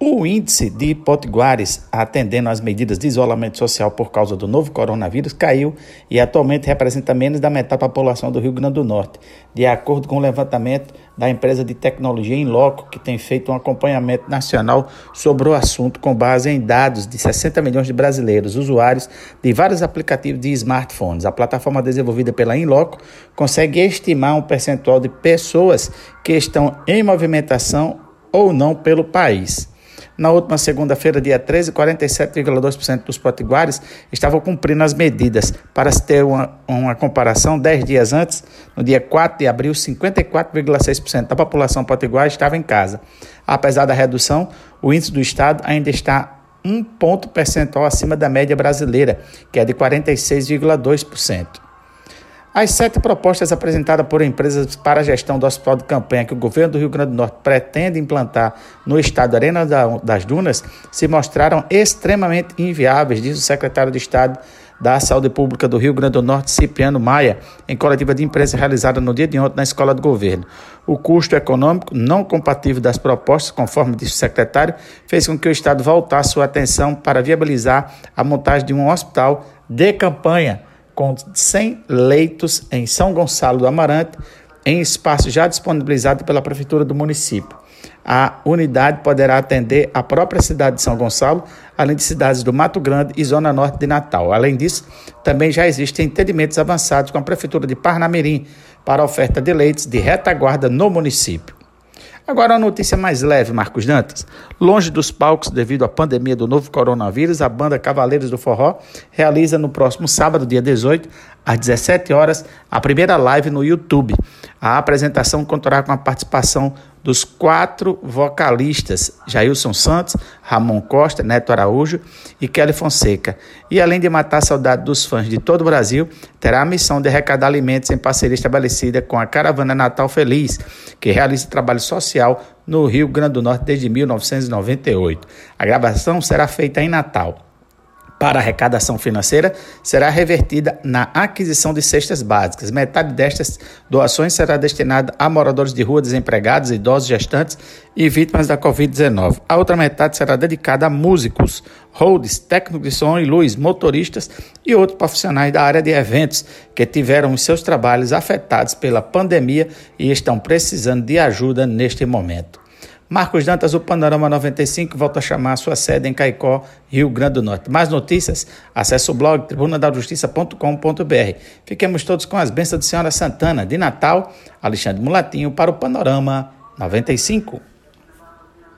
O índice de potiguares atendendo às medidas de isolamento social por causa do novo coronavírus caiu e atualmente representa menos da metade da população do Rio Grande do Norte, de acordo com o levantamento da empresa de tecnologia Inloco, que tem feito um acompanhamento nacional sobre o assunto com base em dados de 60 milhões de brasileiros usuários de vários aplicativos de smartphones. A plataforma desenvolvida pela Inloco consegue estimar um percentual de pessoas que estão em movimentação ou não pelo país. Na última segunda-feira, dia 13, 47,2% dos potiguares estavam cumprindo as medidas. Para se ter uma, uma comparação, 10 dias antes, no dia 4 de abril, 54,6% da população potiguar estava em casa. Apesar da redução, o índice do estado ainda está um ponto percentual acima da média brasileira, que é de 46,2%. As sete propostas apresentadas por empresas para a gestão do hospital de campanha que o governo do Rio Grande do Norte pretende implantar no estado Arena das Dunas se mostraram extremamente inviáveis, diz o secretário de Estado da Saúde Pública do Rio Grande do Norte, Cipriano Maia, em coletiva de imprensa realizada no dia de ontem na Escola do Governo. O custo econômico não compatível das propostas, conforme disse o secretário, fez com que o Estado voltasse sua atenção para viabilizar a montagem de um hospital de campanha com 100 leitos em São Gonçalo do Amarante, em espaço já disponibilizado pela Prefeitura do município. A unidade poderá atender a própria cidade de São Gonçalo, além de cidades do Mato Grande e Zona Norte de Natal. Além disso, também já existem entendimentos avançados com a Prefeitura de Parnamirim para oferta de leitos de retaguarda no município. Agora uma notícia mais leve, Marcos Dantas. Longe dos palcos devido à pandemia do novo coronavírus, a banda Cavaleiros do Forró realiza no próximo sábado, dia 18, às 17 horas, a primeira live no YouTube. A apresentação contará com a participação dos quatro vocalistas, Jailson Santos, Ramon Costa, Neto Araújo e Kelly Fonseca. E além de matar a saudade dos fãs de todo o Brasil, terá a missão de arrecadar alimentos em parceria estabelecida com a Caravana Natal Feliz, que realiza trabalho social no Rio Grande do Norte desde 1998. A gravação será feita em Natal para arrecadação financeira será revertida na aquisição de cestas básicas. Metade destas doações será destinada a moradores de rua, desempregados, idosos, gestantes e vítimas da Covid-19. A outra metade será dedicada a músicos, holds, técnicos de som e luz, motoristas e outros profissionais da área de eventos que tiveram os seus trabalhos afetados pela pandemia e estão precisando de ajuda neste momento. Marcos Dantas, o Panorama 95, volta a chamar sua sede em Caicó, Rio Grande do Norte. Mais notícias? Acesse o blog tribunadajustiça.com.br. Fiquemos todos com as bênçãos de Senhora Santana. De Natal, Alexandre Mulatinho para o Panorama 95.